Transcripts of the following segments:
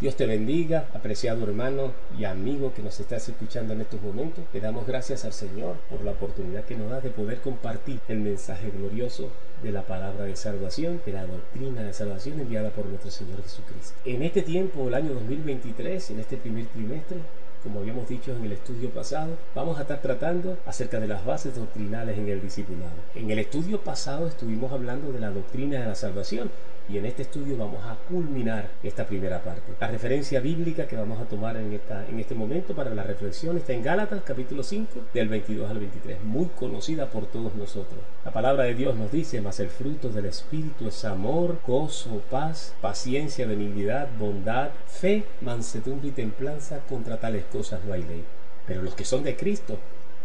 Dios te bendiga, apreciado hermano y amigo que nos estás escuchando en estos momentos. Le damos gracias al Señor por la oportunidad que nos da de poder compartir el mensaje glorioso de la palabra de salvación, de la doctrina de salvación enviada por nuestro Señor Jesucristo. En este tiempo, el año 2023, en este primer trimestre, como habíamos dicho en el estudio pasado, vamos a estar tratando acerca de las bases doctrinales en el discipulado. En el estudio pasado estuvimos hablando de la doctrina de la salvación y en este estudio vamos a culminar esta primera parte. La referencia bíblica que vamos a tomar en, esta, en este momento para la reflexión está en Gálatas capítulo 5 del 22 al 23, muy conocida por todos nosotros. La palabra de Dios nos dice, mas el fruto del Espíritu es amor, gozo, paz, paciencia, benignidad, bondad, fe, mansedumbre y templanza, contra tales cosas no hay ley. Pero los que son de Cristo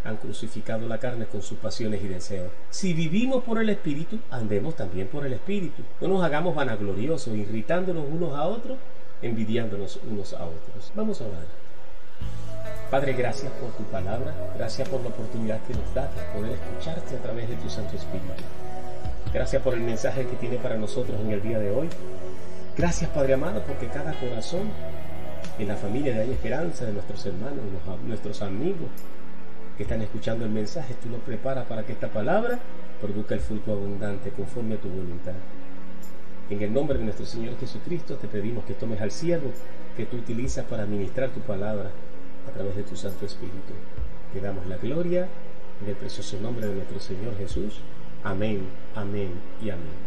han crucificado la carne con sus pasiones y deseos. Si vivimos por el Espíritu, andemos también por el Espíritu. No nos hagamos vanagloriosos, irritándonos unos a otros, envidiándonos unos a otros. Vamos a orar. Padre, gracias por tu palabra, gracias por la oportunidad que nos das de poder escucharte a través de tu Santo Espíritu. Gracias por el mensaje que tiene para nosotros en el día de hoy. Gracias, Padre amado, porque cada corazón en la familia de Hay Esperanza, de nuestros hermanos, nuestros amigos, que están escuchando el mensaje, tú lo preparas para que esta palabra produzca el fruto abundante conforme a tu voluntad. En el nombre de nuestro Señor Jesucristo te pedimos que tomes al siervo que tú utilizas para ministrar tu palabra a través de tu Santo Espíritu. Te damos la gloria en el precioso nombre de nuestro Señor Jesús. Amén, amén y amén.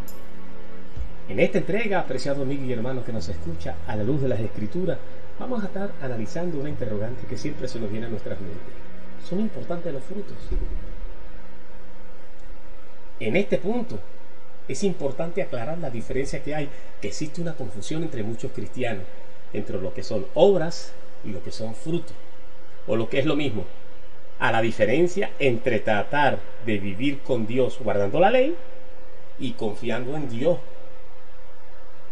En esta entrega, apreciado amigo y hermano que nos escucha a la luz de las Escrituras, vamos a estar analizando una interrogante que siempre se nos viene a nuestras mentes son importantes los frutos. En este punto es importante aclarar la diferencia que hay, que existe una confusión entre muchos cristianos, entre lo que son obras y lo que son frutos, o lo que es lo mismo, a la diferencia entre tratar de vivir con Dios guardando la ley y confiando en Dios,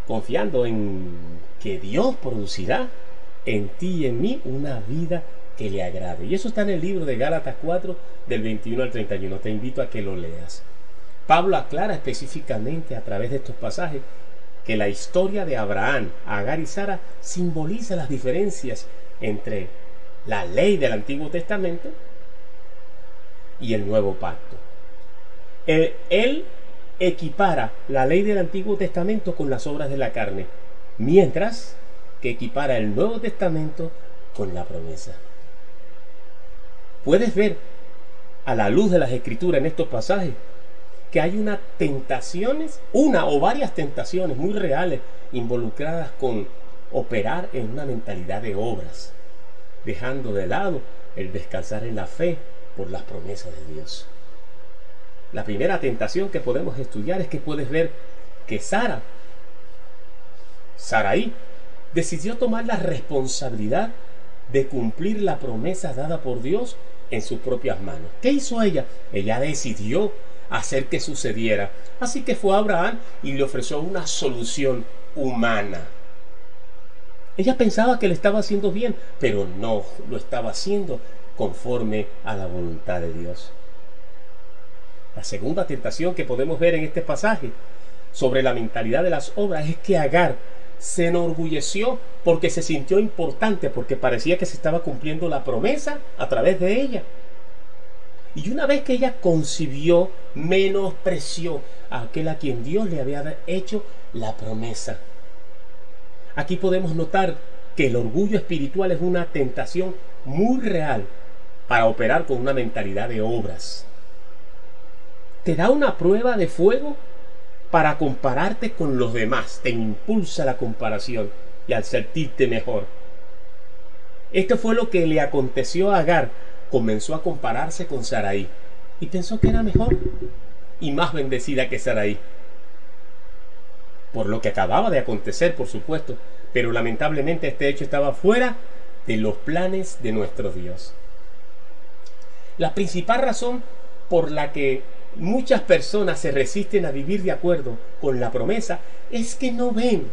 confiando en que Dios producirá en ti y en mí una vida que le agrade. Y eso está en el libro de Gálatas 4 del 21 al 31. Te invito a que lo leas. Pablo aclara específicamente a través de estos pasajes que la historia de Abraham, Agar y Sara simboliza las diferencias entre la ley del Antiguo Testamento y el Nuevo Pacto. Él, él equipara la ley del Antiguo Testamento con las obras de la carne, mientras que equipara el Nuevo Testamento con la promesa puedes ver a la luz de las escrituras en estos pasajes que hay unas tentaciones, una o varias tentaciones muy reales involucradas con operar en una mentalidad de obras, dejando de lado el descansar en la fe por las promesas de Dios. La primera tentación que podemos estudiar es que puedes ver que Sara, Saraí, decidió tomar la responsabilidad de cumplir la promesa dada por Dios en sus propias manos. ¿Qué hizo ella? Ella decidió hacer que sucediera. Así que fue a Abraham y le ofreció una solución humana. Ella pensaba que le estaba haciendo bien, pero no lo estaba haciendo conforme a la voluntad de Dios. La segunda tentación que podemos ver en este pasaje sobre la mentalidad de las obras es que Agar se enorgulleció porque se sintió importante, porque parecía que se estaba cumpliendo la promesa a través de ella. Y una vez que ella concibió, menospreció a aquel a quien Dios le había hecho la promesa. Aquí podemos notar que el orgullo espiritual es una tentación muy real para operar con una mentalidad de obras. Te da una prueba de fuego para compararte con los demás. Te impulsa la comparación y al sentirte mejor. Esto fue lo que le aconteció a Agar. Comenzó a compararse con Saraí y pensó que era mejor y más bendecida que Saraí. Por lo que acababa de acontecer, por supuesto, pero lamentablemente este hecho estaba fuera de los planes de nuestro Dios. La principal razón por la que muchas personas se resisten a vivir de acuerdo con la promesa es que no ven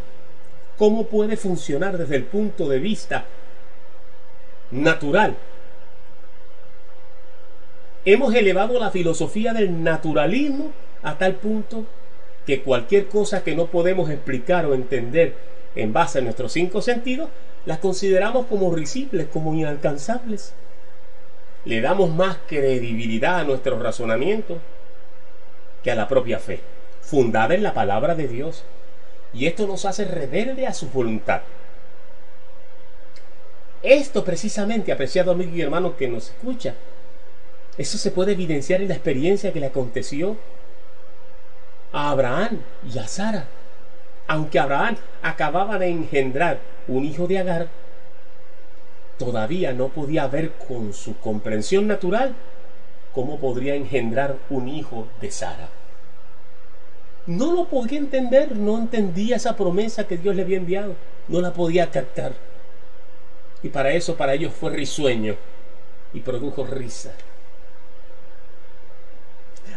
cómo puede funcionar desde el punto de vista natural. Hemos elevado la filosofía del naturalismo a tal punto que cualquier cosa que no podemos explicar o entender en base a nuestros cinco sentidos, las consideramos como risibles, como inalcanzables. Le damos más credibilidad a nuestro razonamiento que a la propia fe, fundada en la palabra de Dios. Y esto nos hace rebelde a su voluntad. Esto precisamente, apreciado amigo y hermano que nos escucha, eso se puede evidenciar en la experiencia que le aconteció a Abraham y a Sara. Aunque Abraham acababa de engendrar un hijo de Agar, todavía no podía ver con su comprensión natural cómo podría engendrar un hijo de Sara. No lo podía entender, no entendía esa promesa que Dios le había enviado, no la podía captar. Y para eso, para ellos fue risueño y produjo risa.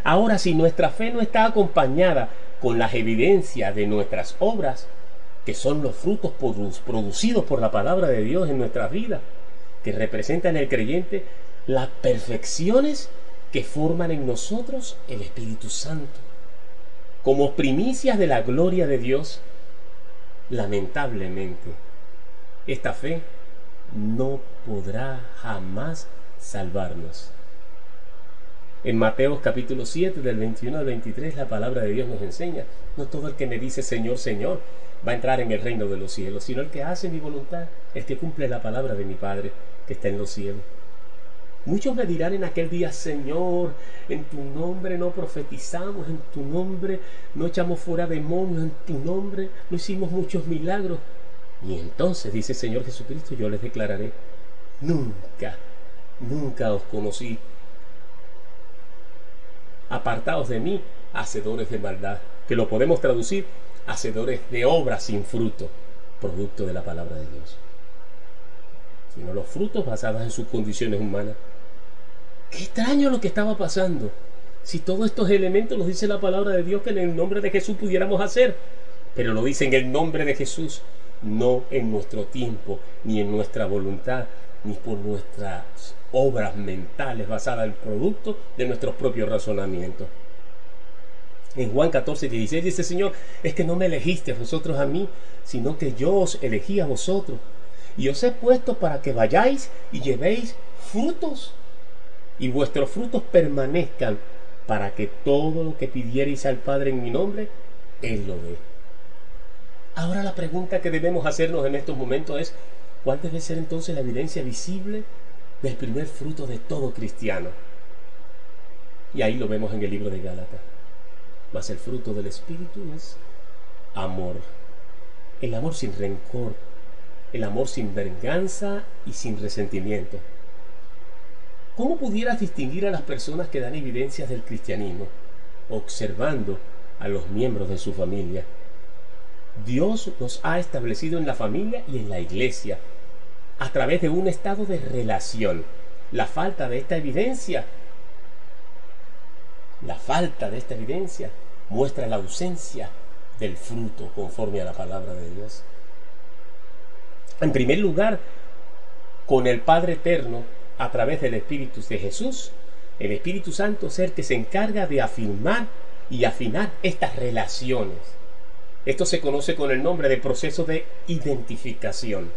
Ahora, si nuestra fe no está acompañada con las evidencias de nuestras obras, que son los frutos producidos por la palabra de Dios en nuestras vidas, que representan el creyente las perfecciones que forman en nosotros el Espíritu Santo. Como primicias de la gloria de Dios, lamentablemente, esta fe no podrá jamás salvarnos. En Mateo capítulo 7 del 21 al 23 la palabra de Dios nos enseña, no todo el que me dice Señor, Señor va a entrar en el reino de los cielos, sino el que hace mi voluntad, el que cumple la palabra de mi Padre que está en los cielos. Muchos me dirán en aquel día, Señor, en tu nombre no profetizamos, en tu nombre no echamos fuera demonios, en tu nombre no hicimos muchos milagros. Y entonces, dice el Señor Jesucristo, yo les declararé, nunca, nunca os conocí. Apartados de mí, hacedores de maldad, que lo podemos traducir, hacedores de obras sin fruto, producto de la palabra de Dios. Sino los frutos basados en sus condiciones humanas. Qué extraño lo que estaba pasando. Si todos estos elementos los dice la palabra de Dios que en el nombre de Jesús pudiéramos hacer, pero lo dice en el nombre de Jesús, no en nuestro tiempo, ni en nuestra voluntad, ni por nuestras obras mentales basadas en el producto de nuestros propios razonamientos. En Juan 14, 16 dice Señor, es que no me elegiste vosotros a mí, sino que yo os elegí a vosotros. Y os he puesto para que vayáis y llevéis frutos, y vuestros frutos permanezcan, para que todo lo que pidierais al Padre en mi nombre, Él lo dé. Ahora la pregunta que debemos hacernos en estos momentos es, ¿cuál debe ser entonces la evidencia visible del primer fruto de todo cristiano? Y ahí lo vemos en el libro de Gálatas. Mas el fruto del Espíritu es amor. El amor sin rencor, el amor sin venganza y sin resentimiento. ¿Cómo pudieras distinguir a las personas que dan evidencias del cristianismo observando a los miembros de su familia? Dios nos ha establecido en la familia y en la iglesia a través de un estado de relación. La falta de esta evidencia, la falta de esta evidencia muestra la ausencia del fruto conforme a la palabra de Dios. En primer lugar, con el Padre Eterno, a través del Espíritu de Jesús, el Espíritu Santo ser que se encarga de afirmar y afinar estas relaciones esto se conoce con el nombre de proceso de identificación.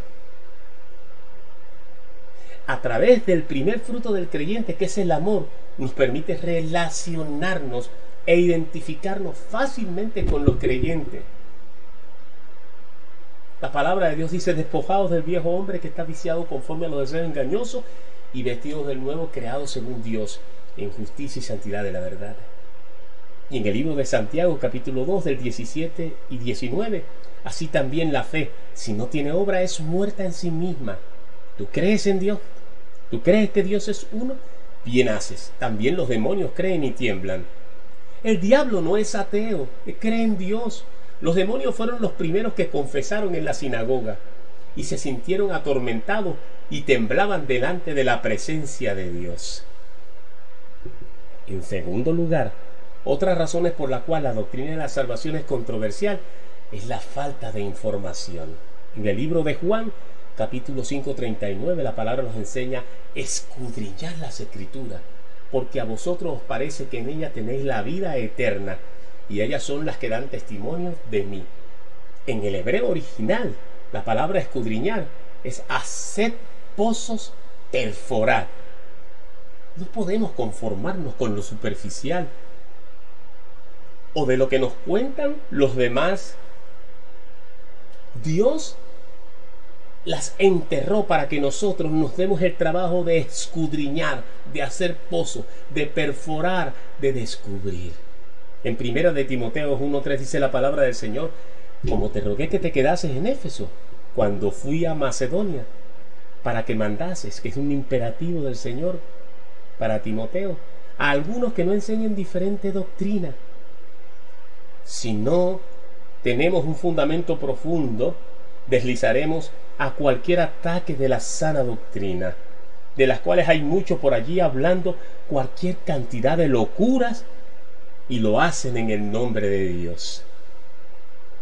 A través del primer fruto del creyente, que es el amor, nos permite relacionarnos e identificarnos fácilmente con los creyentes. La palabra de Dios dice, despojados del viejo hombre que está viciado conforme a los deseos engañosos y vestidos del nuevo creado según Dios, en justicia y santidad de la verdad. Y en el libro de Santiago capítulo 2 del 17 y 19, así también la fe, si no tiene obra, es muerta en sí misma. ¿Tú crees en Dios? ¿Tú crees que Dios es uno? Bien haces. También los demonios creen y tiemblan. El diablo no es ateo, cree en Dios. Los demonios fueron los primeros que confesaron en la sinagoga y se sintieron atormentados y temblaban delante de la presencia de Dios. En segundo lugar, otra razón por la cual la doctrina de la salvación es controversial es la falta de información. En el libro de Juan, capítulo 5:39, la palabra nos enseña escudriñar las escrituras, porque a vosotros os parece que en ella tenéis la vida eterna, y ellas son las que dan testimonio de mí. en el hebreo original, la palabra escudriñar es hacer pozos, perforar. No podemos conformarnos con lo superficial o de lo que nos cuentan los demás. Dios las enterró para que nosotros nos demos el trabajo de escudriñar, de hacer pozos, de perforar, de descubrir. En primera de Timoteo 1.3 dice la palabra del Señor, como te rogué que te quedases en Éfeso cuando fui a Macedonia, para que mandases, que es un imperativo del Señor para Timoteo, a algunos que no enseñen diferente doctrina. Si no tenemos un fundamento profundo, deslizaremos a cualquier ataque de la sana doctrina, de las cuales hay mucho por allí hablando cualquier cantidad de locuras y lo hacen en el nombre de Dios.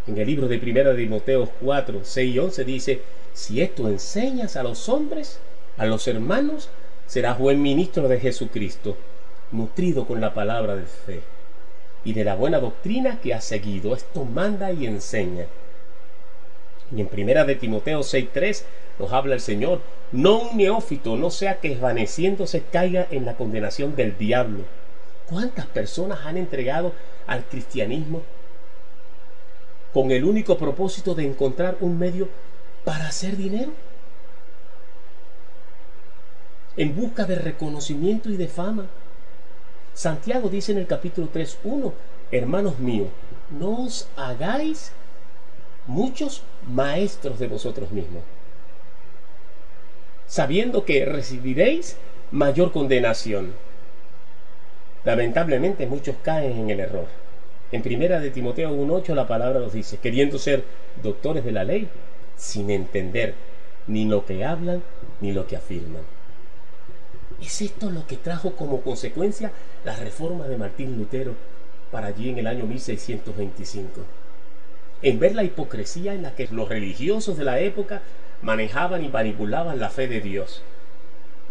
En el libro de 1 Timoteo 4, 6 y 11 dice, si esto enseñas a los hombres, a los hermanos, serás buen ministro de Jesucristo, nutrido con la palabra de fe y de la buena doctrina que has seguido. Esto manda y enseña. Y en primera de Timoteo 6.3 nos habla el Señor, no un neófito, no sea que esvaneciéndose caiga en la condenación del diablo. ¿Cuántas personas han entregado al cristianismo con el único propósito de encontrar un medio para hacer dinero? En busca de reconocimiento y de fama. Santiago dice en el capítulo 3.1, hermanos míos, no os hagáis muchos maestros de vosotros mismos, sabiendo que recibiréis mayor condenación. Lamentablemente muchos caen en el error. En primera de Timoteo 1.8 la palabra nos dice, queriendo ser doctores de la ley, sin entender ni lo que hablan ni lo que afirman. ¿Es esto lo que trajo como consecuencia la reforma de Martín Lutero para allí en el año 1625? En ver la hipocresía en la que los religiosos de la época manejaban y manipulaban la fe de Dios.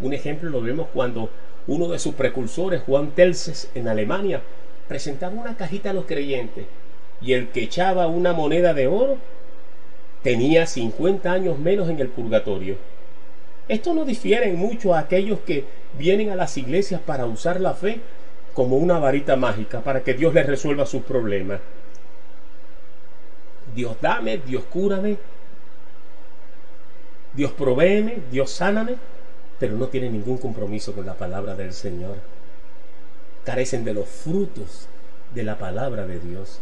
Un ejemplo lo vemos cuando uno de sus precursores, Juan Telses, en Alemania, presentaba una cajita a los creyentes y el que echaba una moneda de oro tenía 50 años menos en el purgatorio. Esto no difiere mucho a aquellos que vienen a las iglesias para usar la fe como una varita mágica para que Dios les resuelva sus problemas. Dios dame, Dios cúrame, Dios provéeme, Dios sáname, pero no tienen ningún compromiso con la palabra del Señor. Carecen de los frutos de la palabra de Dios.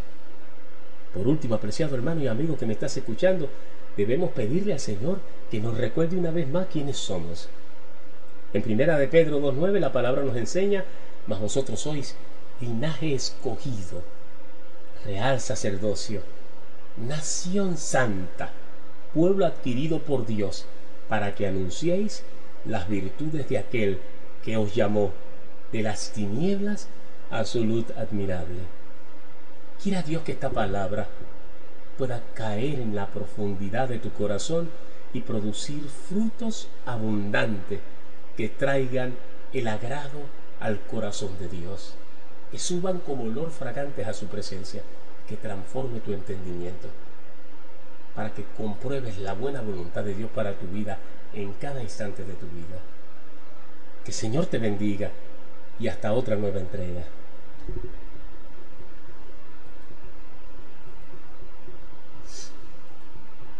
Por último, apreciado hermano y amigo que me estás escuchando, debemos pedirle al Señor que nos recuerde una vez más quiénes somos. En primera de Pedro 2.9 la palabra nos enseña, mas vosotros sois linaje escogido, real sacerdocio, nación santa, pueblo adquirido por Dios, para que anunciéis las virtudes de aquel que os llamó de las tinieblas a su luz admirable. Quiera Dios que esta palabra pueda caer en la profundidad de tu corazón y producir frutos abundantes que traigan el agrado al corazón de Dios, que suban como olor fragantes a su presencia, que transforme tu entendimiento, para que compruebes la buena voluntad de Dios para tu vida en cada instante de tu vida. Que el Señor te bendiga y hasta otra nueva entrega.